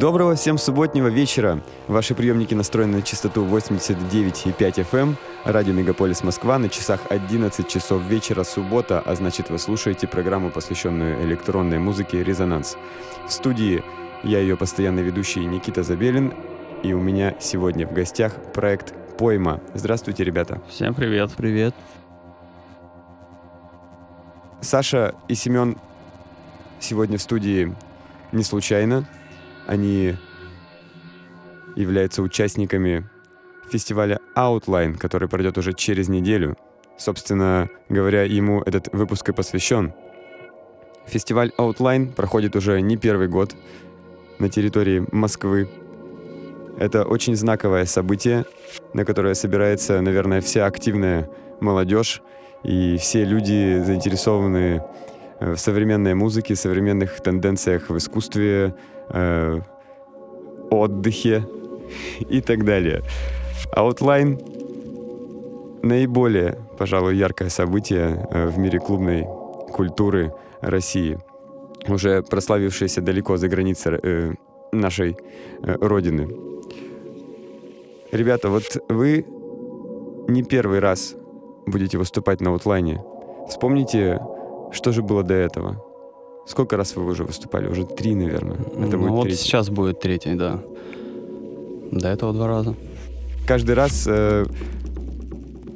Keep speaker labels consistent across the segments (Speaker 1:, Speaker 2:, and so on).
Speaker 1: Доброго всем субботнего вечера. Ваши приемники настроены на частоту 89,5 FM. Эм. Радио Мегаполис Москва на часах 11 часов вечера суббота, а значит вы слушаете программу, посвященную электронной музыке «Резонанс». В студии я ее постоянный ведущий Никита Забелин, и у меня сегодня в гостях проект «Пойма». Здравствуйте, ребята.
Speaker 2: Всем привет.
Speaker 3: Привет.
Speaker 1: Саша и Семен сегодня в студии не случайно. Они являются участниками фестиваля Outline, который пройдет уже через неделю. Собственно говоря, ему этот выпуск и посвящен. Фестиваль Outline проходит уже не первый год на территории Москвы. Это очень знаковое событие, на которое собирается, наверное, вся активная молодежь и все люди, заинтересованные в современной музыке, современных тенденциях в искусстве, э, отдыхе и так далее. Outline — наиболее, пожалуй, яркое событие э, в мире клубной культуры России, уже прославившееся далеко за границей э, нашей родины. Ребята, вот вы не первый раз будете выступать на аутлайне. Вспомните, что же было до этого. Сколько раз вы уже выступали? Уже три, наверное.
Speaker 2: Это ну, будет вот третий. сейчас будет третий, да. До этого два раза.
Speaker 1: Каждый раз э,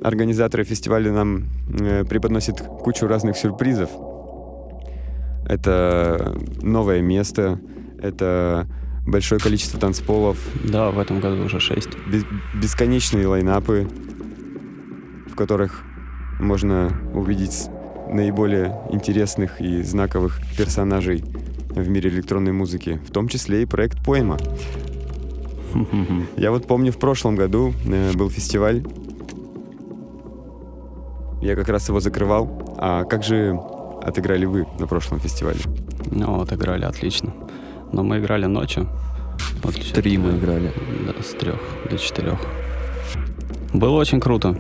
Speaker 1: организаторы фестиваля нам э, преподносят кучу разных сюрпризов. Это новое место, это большое количество танцполов.
Speaker 2: Да, в этом году уже шесть.
Speaker 1: Без, бесконечные лайнапы, в которых можно увидеть наиболее интересных и знаковых персонажей в мире электронной музыки, в том числе и проект Поэма. Я вот помню, в прошлом году э, был фестиваль. Я как раз его закрывал. А как же отыграли вы на прошлом фестивале?
Speaker 2: Ну, отыграли отлично. Но мы играли ночью.
Speaker 3: Вот Три мы играли.
Speaker 2: Да, с трех до четырех. Было очень круто.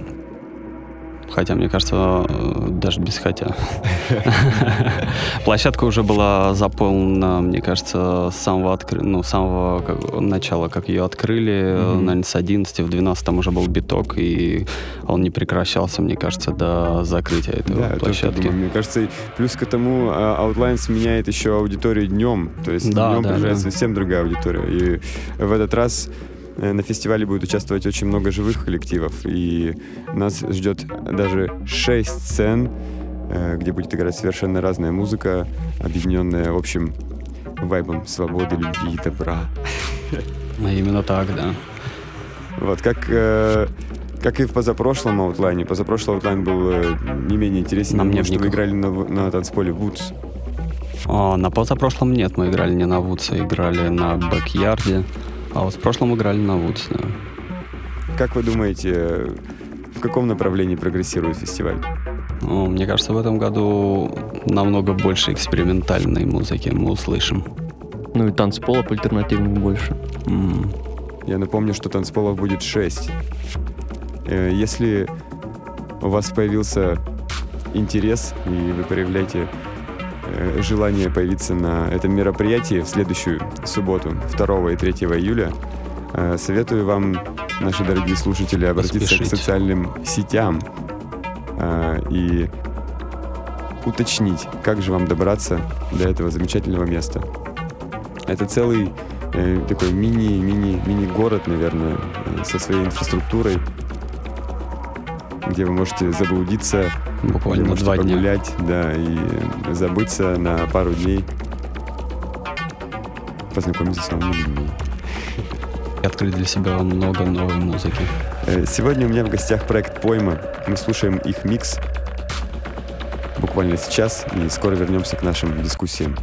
Speaker 2: Хотя, мне кажется, даже без хотя. Площадка уже была заполнена, мне кажется, с самого, откры... ну, самого как... начала, как ее открыли, mm-hmm. наверное, с 11, в 12 там уже был биток, и он не прекращался, мне кажется, до закрытия этой да, площадки.
Speaker 1: Мне кажется, плюс к этому а, Outlines меняет еще аудиторию днем, то есть да, днем да, приезжает да. совсем другая аудитория. И в этот раз на фестивале будет участвовать очень много живых коллективов, и нас ждет даже шесть сцен, э, где будет играть совершенно разная музыка, объединенная общим вайбом свободы, любви и добра.
Speaker 2: А именно так, да.
Speaker 1: Вот, как, э, как и в позапрошлом Outline е. Позапрошлый Outline был не менее интересен,
Speaker 2: Нам
Speaker 1: потому что вы играли на, на танцполе Woods.
Speaker 2: А, на позапрошлом нет, мы играли не на Вудсе, а играли на Backyard е. А вот в прошлом играли на Вудс, да.
Speaker 1: Как вы думаете, в каком направлении прогрессирует фестиваль?
Speaker 2: Ну, мне кажется, в этом году намного больше экспериментальной музыки мы услышим.
Speaker 3: Ну и танцполов альтернативных больше.
Speaker 1: Mm. Я напомню, что танцполов будет 6. Э, если у вас появился интерес, и вы проявляете желание появиться на этом мероприятии в следующую субботу, 2 и 3 июля, э, советую вам, наши дорогие слушатели, обратиться Поспешить. к социальным сетям э, и уточнить, как же вам добраться до этого замечательного места. Это целый такой мини-мини-мини-город, наверное, со своей инфраструктурой, где вы можете заблудиться,
Speaker 2: буквально
Speaker 1: на
Speaker 2: два дня.
Speaker 1: погулять, да, и забыться на пару дней, познакомиться с новыми людьми.
Speaker 2: открыть для себя много новой музыки.
Speaker 1: Э, Сегодня у меня в гостях проект «Пойма». Мы слушаем их микс буквально сейчас и скоро вернемся к нашим дискуссиям.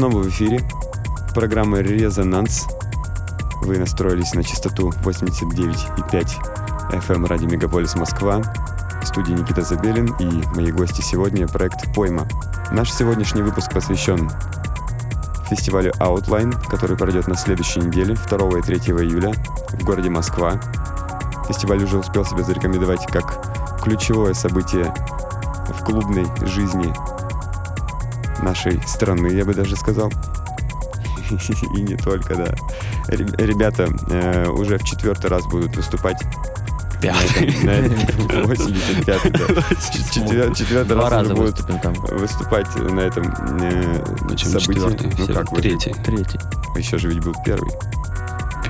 Speaker 1: Снова в эфире. Программа «Резонанс». Вы настроились на частоту 89,5 FM радио Мегаполис Москва. В студии Никита Забелин и мои гости сегодня проект «Пойма». Наш сегодняшний выпуск посвящен фестивалю Outline, который пройдет на следующей неделе, 2 и 3 июля в городе Москва. Фестиваль уже успел себя зарекомендовать как ключевое событие в клубной жизни нашей страны, я бы даже сказал. И не только, да. Ребята э, уже в четвертый раз будут выступать.
Speaker 2: Пятый.
Speaker 1: 85 да. Четвертый раз уже будут выступать на этом э, событии.
Speaker 2: Ну как вы? Третий.
Speaker 3: Третий.
Speaker 1: Еще же ведь был первый.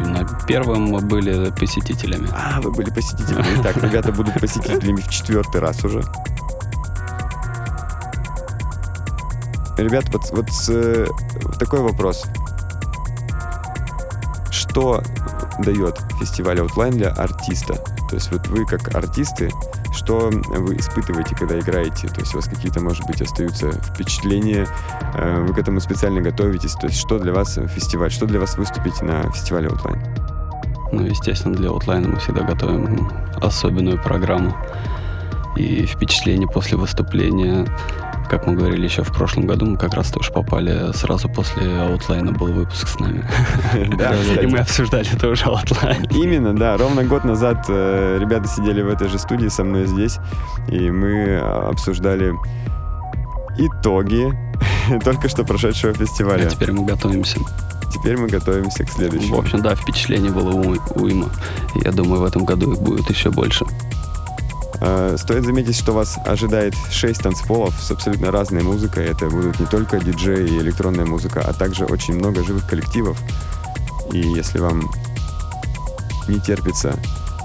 Speaker 2: На первом мы были посетителями.
Speaker 1: А, вы были посетителями. Так, ребята будут посетителями в четвертый раз уже. Ребят, вот, вот э, такой вопрос. Что дает фестиваль Outline для артиста? То есть вот вы как артисты, что вы испытываете, когда играете? То есть у вас какие-то, может быть, остаются впечатления, э, вы к этому специально готовитесь? То есть что для вас фестиваль, что для вас выступить на фестивале Outline?
Speaker 2: Ну, естественно, для Outline мы всегда готовим особенную программу. И впечатления после выступления как мы говорили еще в прошлом году, мы как раз тоже попали сразу после Outline а был выпуск с нами.
Speaker 1: Да,
Speaker 2: и мы обсуждали тоже Outline.
Speaker 1: Именно, да. Ровно год назад э, ребята сидели в этой же студии со мной здесь, и мы обсуждали итоги только что прошедшего фестиваля.
Speaker 2: А теперь мы готовимся.
Speaker 1: Теперь мы готовимся к следующему.
Speaker 2: В общем, да, впечатлений было уйма. Я думаю, в этом году их будет еще больше.
Speaker 1: Э, стоит заметить, что вас ожидает 6 танцполов с абсолютно разной музыкой. Это будут не только диджеи и электронная музыка, а также очень много живых коллективов. И если вам не терпится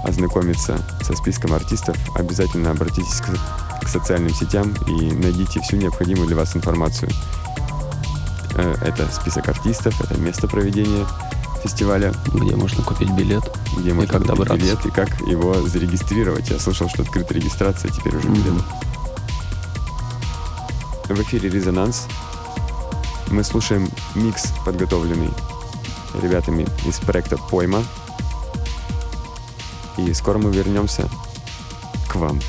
Speaker 1: ознакомиться со списком артистов, обязательно обратитесь к, к социальным сетям и найдите всю необходимую для вас информацию. Э, это список артистов, это место проведения фестиваля.
Speaker 2: Где можно купить билет.
Speaker 1: Где можно как купить добраться. билет и как его зарегистрировать. Я слышал, что открыта регистрация, теперь уже билет. Mm-hmm. В эфире «Резонанс». Мы слушаем микс, подготовленный ребятами из проекта «Пойма». И скоро мы вернемся к вам.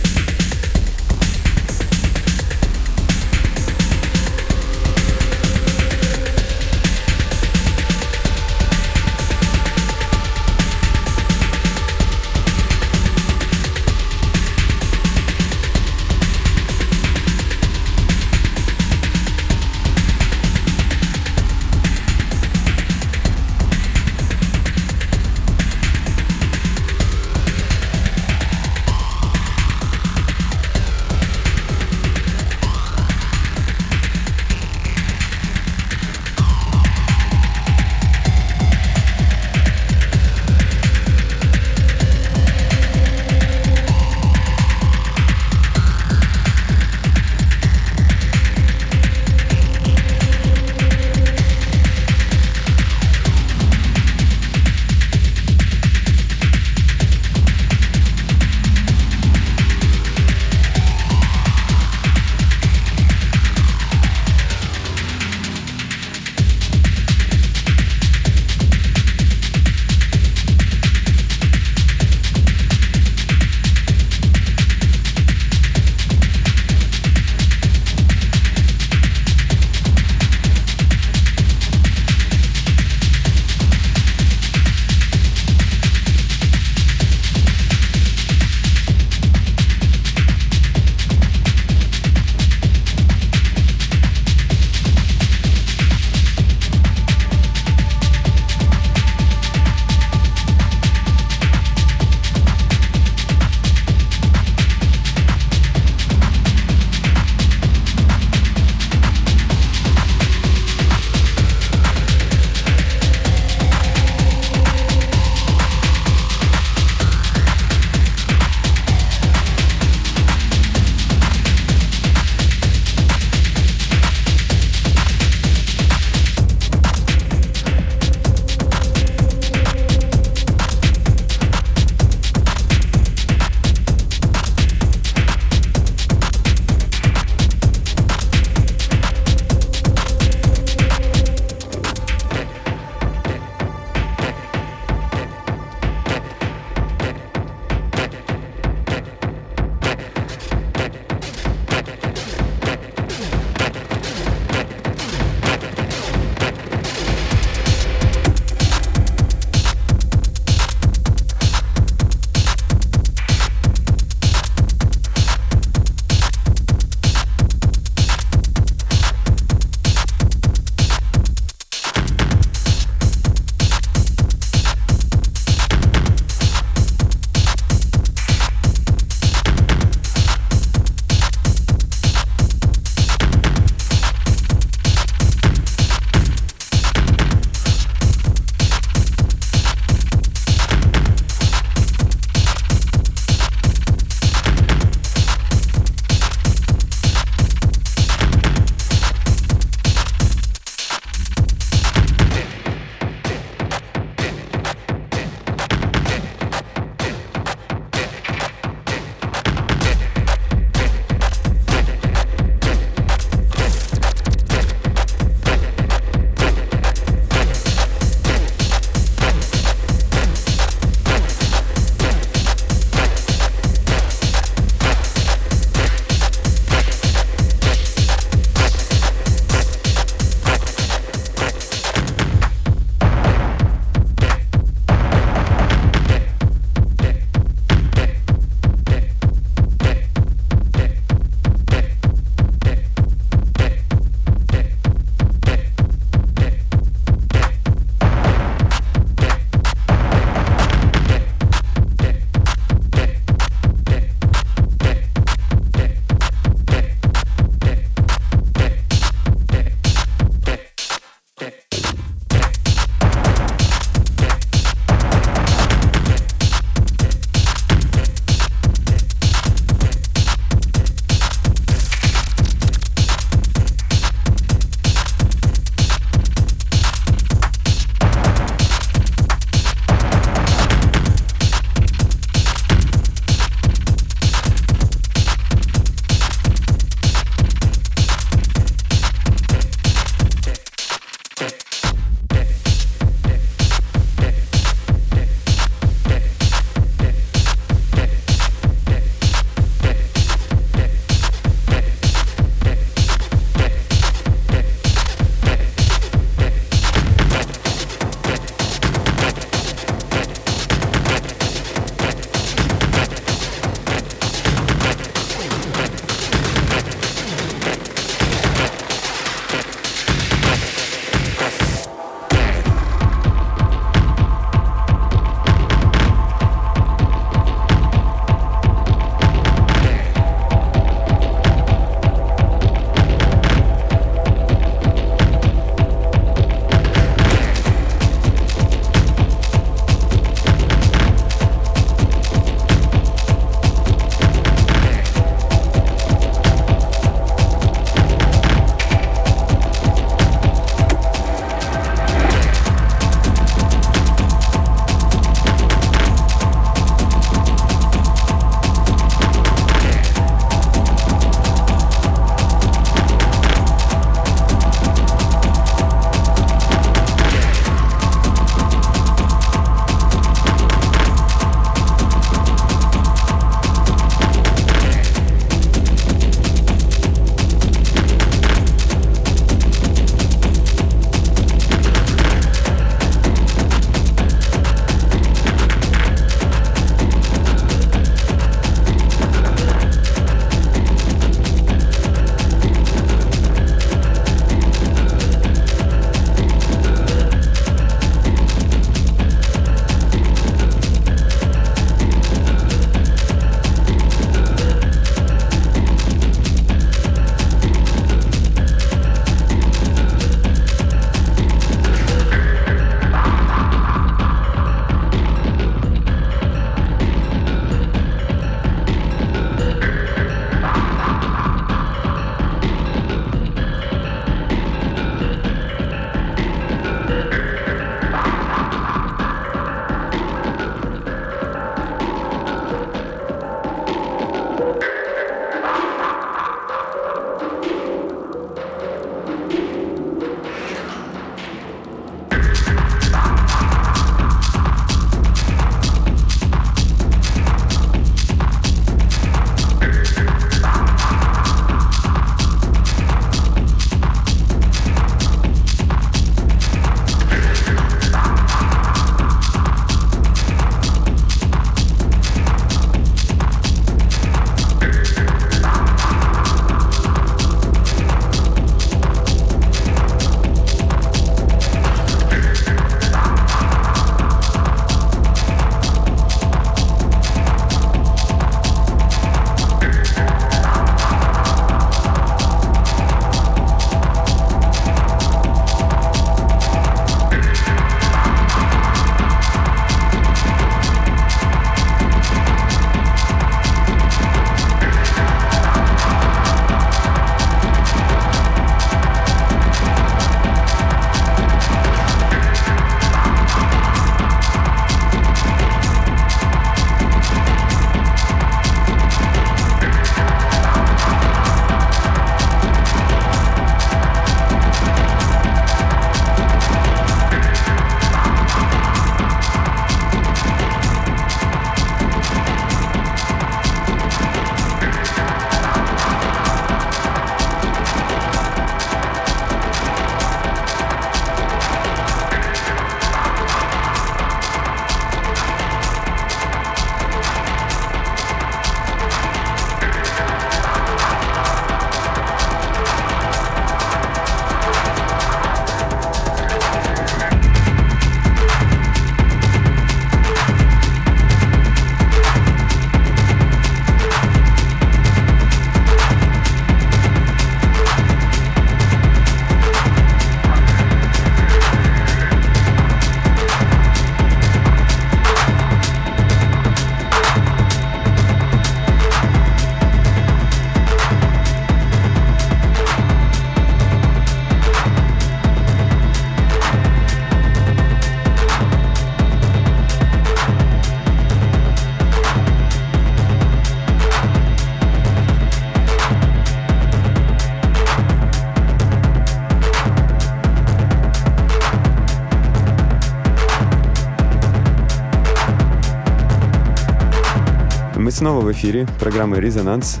Speaker 1: Эфире программы «Резонанс».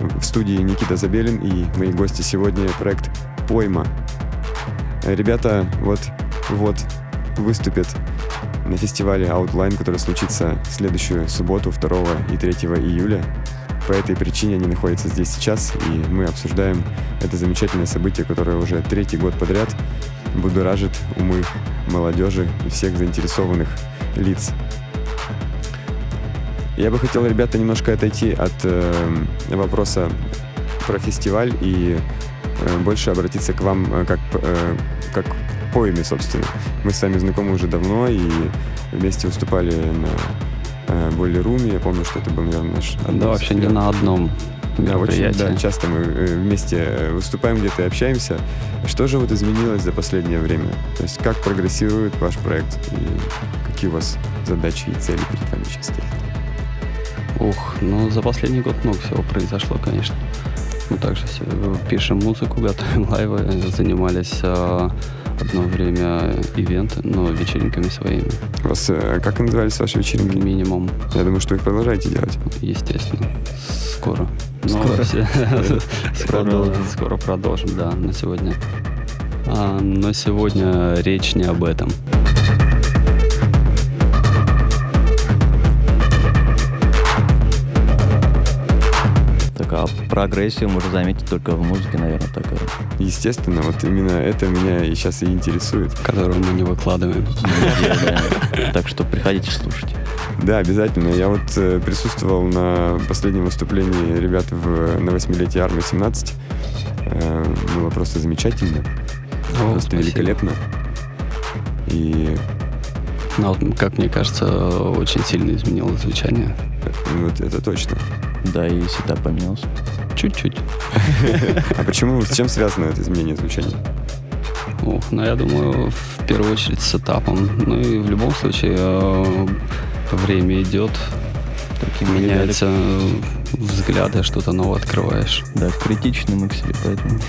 Speaker 1: В студии Никита Забелин и мои гости сегодня проект «Пойма». Ребята вот, вот выступят на фестивале Outline, который случится в следующую субботу, 2 и 3 июля. По этой причине они находятся здесь сейчас, и мы обсуждаем это замечательное событие, которое уже третий год подряд будоражит умы молодежи и всех заинтересованных лиц. Я бы хотел, ребята, немножко отойти от э, вопроса про фестиваль и э, больше обратиться к вам э, как, э, как поэме, собственно. Мы с вами знакомы уже давно и вместе выступали на э, Боли Руме. Я помню, что это был, наверное, наш...
Speaker 2: Да, вообще не на одном
Speaker 1: да, очень да, часто мы э, вместе э, выступаем где-то и общаемся. Что же вот изменилось за последнее время? То есть как прогрессирует ваш проект и какие у вас задачи и цели перед вами сейчас стоят?
Speaker 2: Ух, ну за последний год много всего произошло, конечно. Мы также все пишем музыку, готовим лайвы, занимались э, одно время ивенты, но вечеринками своими,
Speaker 1: У вас, э, как назывались ваши вечеринки?
Speaker 2: минимум,
Speaker 1: Я думаю, что вы их продолжаете делать.
Speaker 2: естественно. Скоро. Но
Speaker 3: Скоро.
Speaker 2: все- скоро,
Speaker 3: Продолжим.
Speaker 2: скоро продолжим, да, на сегодня. А, но сегодня речь не об этом.
Speaker 3: Прогрессию можно заметить только в музыке, наверное, такая.
Speaker 1: Естественно, вот именно это меня и сейчас и интересует.
Speaker 2: которую мы не выкладываем.
Speaker 3: Так что приходите слушать.
Speaker 1: Да, обязательно. Я вот э, присутствовал на последнем выступлении ребят в, на восьмилетии армии 17. Э, было просто замечательно, просто великолепно. И
Speaker 2: Ну, вот, как мне кажется, очень сильно изменилось звучание.
Speaker 1: э, вот это точно.
Speaker 3: Да, и сетап поменялся.
Speaker 2: Чуть-чуть.
Speaker 1: А почему, с чем связано это изменение звучания?
Speaker 2: Ух, ну, я думаю, в первую очередь с этапом. Ну и в любом случае э, время идет,
Speaker 3: Такие
Speaker 2: меняются взгляды, что-то новое открываешь.
Speaker 3: Да, критичны мы к себе, поэтому.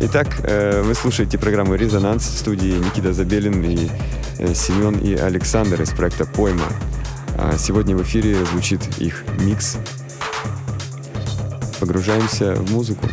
Speaker 1: Итак, э, вы слушаете программу «Резонанс» в студии Никита Забелин и э, Семен и Александр из проекта «Пойма». А Сегодня в эфире звучит их микс. Погружаемся в музыку.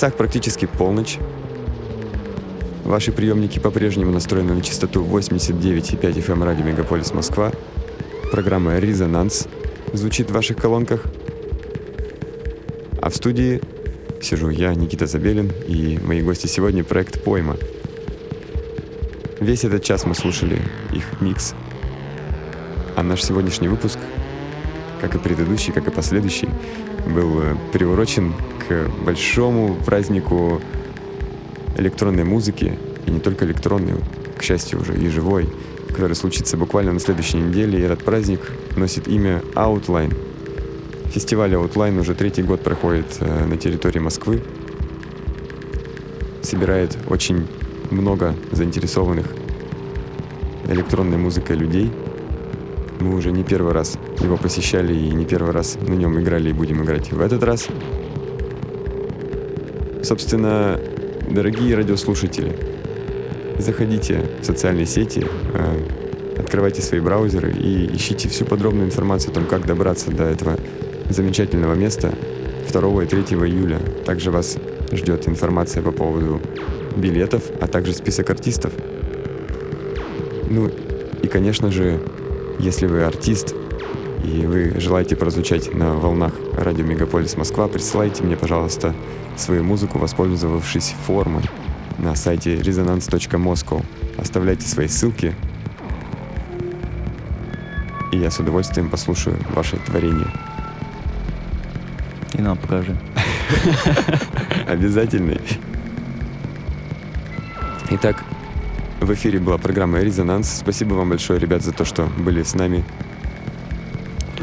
Speaker 1: Часах практически полночь. Ваши приемники по-прежнему настроены на частоту 89,5 FM эм радио Мегаполис Москва. Программа «Резонанс» звучит в ваших колонках. А в студии сижу я, Никита Забелин, и мои гости сегодня — проект «Пойма». Весь этот час мы слушали их микс. А наш сегодняшний выпуск, как и предыдущий, как и последующий, был э, приурочен к большому празднику электронной музыки, и не только электронной, к счастью, уже и живой, который случится буквально на следующей неделе, и этот праздник носит имя Outline. Фестиваль Outline уже третий год проходит э, на территории Москвы, собирает очень много заинтересованных электронной музыкой людей. Мы уже не первый раз его посещали и не первый раз на нем играли и будем играть в этот раз. Собственно, дорогие радиослушатели, заходите в социальные сети, э, открывайте свои браузеры и ищите всю подробную информацию о том, как добраться до этого замечательного места 2 и 3 июля. Также вас ждет информация по поводу билетов, а также список артистов. Ну и, конечно же, если вы артист и вы желаете прозвучать на волнах радио Мегаполис Москва, присылайте мне, пожалуйста, свою музыку, воспользовавшись формой на сайте resonance.moscow. Оставляйте свои ссылки, и я с удовольствием послушаю ваше творение.
Speaker 3: И нам покажи.
Speaker 1: Обязательно. Итак, в эфире была программа «Резонанс». Спасибо вам большое, ребят, за то, что были с нами.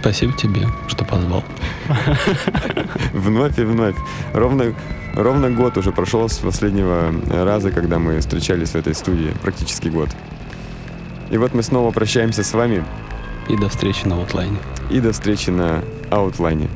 Speaker 2: Спасибо тебе, что позвал.
Speaker 1: Вновь и вновь. Ровно, ровно год уже прошел с последнего раза, когда мы встречались в этой студии. Практически год. И вот мы снова прощаемся с вами.
Speaker 2: И до встречи на аутлайне.
Speaker 1: И до встречи на аутлайне.